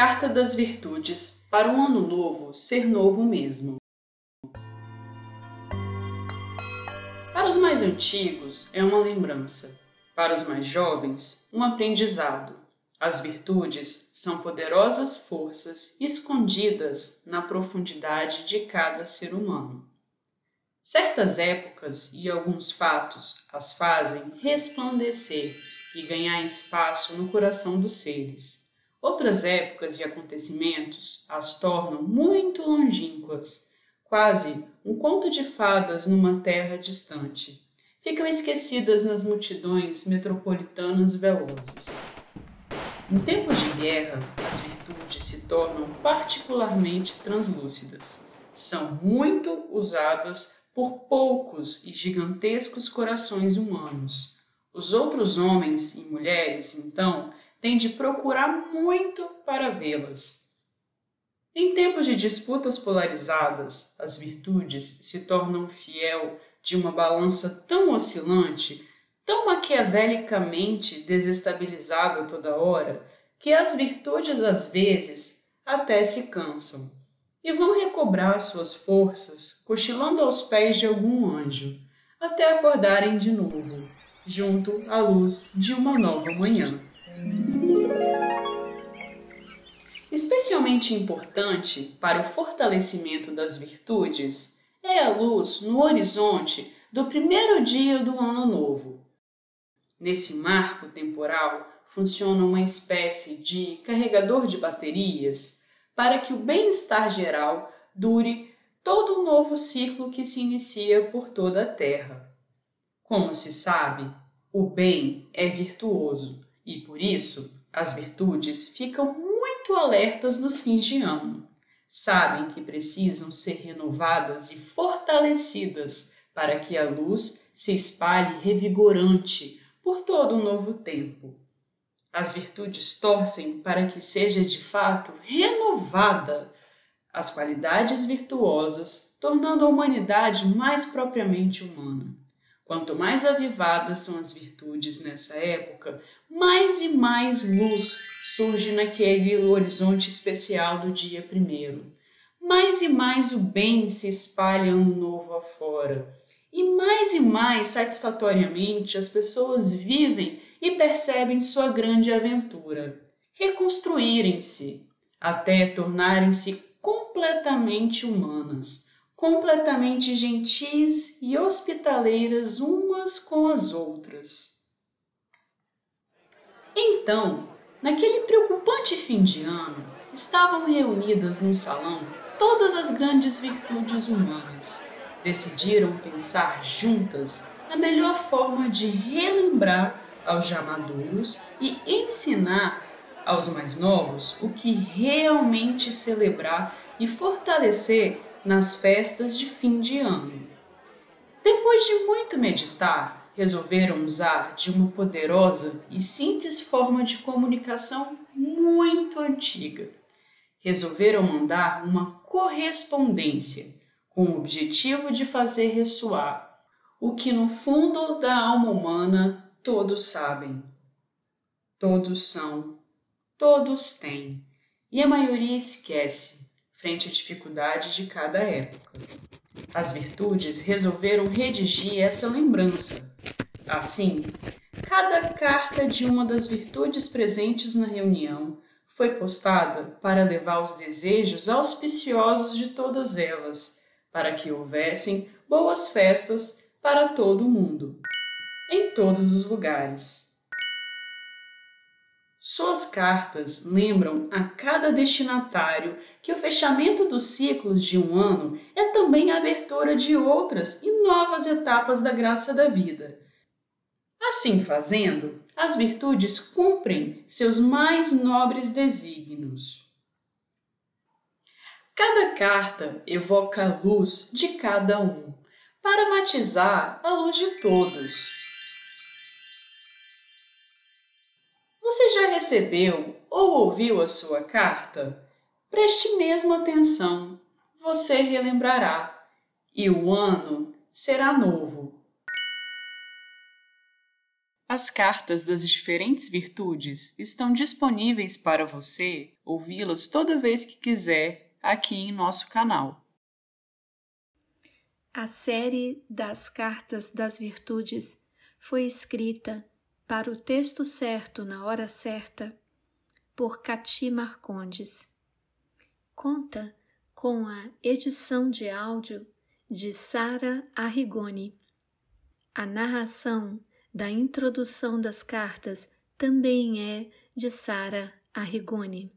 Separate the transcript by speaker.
Speaker 1: Carta das Virtudes para um ano novo ser novo mesmo. Para os mais antigos, é uma lembrança. Para os mais jovens, um aprendizado. As virtudes são poderosas forças escondidas na profundidade de cada ser humano. Certas épocas e alguns fatos as fazem resplandecer e ganhar espaço no coração dos seres. Outras épocas e acontecimentos as tornam muito longínquas, quase um conto de fadas numa terra distante. Ficam esquecidas nas multidões metropolitanas velozes. Em tempos de guerra, as virtudes se tornam particularmente translúcidas. São muito usadas por poucos e gigantescos corações humanos. Os outros homens e mulheres, então, tem de procurar muito para vê-las. Em tempos de disputas polarizadas, as virtudes se tornam fiel de uma balança tão oscilante, tão maquiavelicamente desestabilizada toda hora, que as virtudes às vezes até se cansam e vão recobrar suas forças cochilando aos pés de algum anjo, até acordarem de novo, junto à luz de uma nova manhã. Especialmente importante para o fortalecimento das virtudes é a luz no horizonte do primeiro dia do ano novo. Nesse marco temporal funciona uma espécie de carregador de baterias para que o bem-estar geral dure todo o novo ciclo que se inicia por toda a Terra. Como se sabe, o bem é virtuoso e por isso as virtudes ficam muito alertas nos fins de ano. Sabem que precisam ser renovadas e fortalecidas para que a luz se espalhe revigorante por todo um novo tempo. As virtudes torcem para que seja de fato renovada as qualidades virtuosas, tornando a humanidade mais propriamente humana. Quanto mais avivadas são as virtudes nessa época, mais e mais luz surge naquele horizonte especial do dia primeiro. Mais e mais o bem se espalha ano novo afora. E mais e mais satisfatoriamente as pessoas vivem e percebem sua grande aventura. Reconstruírem-se até tornarem-se completamente humanas completamente gentis e hospitaleiras umas com as outras. Então, naquele preocupante fim de ano, estavam reunidas num salão todas as grandes virtudes humanas. Decidiram pensar juntas na melhor forma de relembrar aos já maduros e ensinar aos mais novos o que realmente celebrar e fortalecer nas festas de fim de ano. Depois de muito meditar, resolveram usar de uma poderosa e simples forma de comunicação muito antiga. Resolveram mandar uma correspondência com o objetivo de fazer ressoar o que no fundo da alma humana todos sabem. Todos são, todos têm, e a maioria esquece frente à dificuldade de cada época. As virtudes resolveram redigir essa lembrança. Assim, cada carta de uma das virtudes presentes na reunião foi postada para levar os desejos auspiciosos de todas elas, para que houvessem boas festas para todo o mundo, em todos os lugares. Suas cartas lembram a cada destinatário que o fechamento dos ciclos de um ano é também a abertura de outras e novas etapas da graça da vida. Assim fazendo, as virtudes cumprem seus mais nobres desígnios. Cada carta evoca a luz de cada um, para matizar a luz de todos Você já recebeu ou ouviu a sua carta? Preste mesmo atenção, você relembrará e o ano será novo. As cartas das diferentes virtudes estão disponíveis para você ouvi-las toda vez que quiser aqui em nosso canal.
Speaker 2: A série das Cartas das Virtudes foi escrita para o texto certo na hora certa por Cati Marcondes. Conta com a edição de áudio de Sara Arrigoni. A narração da introdução das cartas também é de Sara Arrigoni.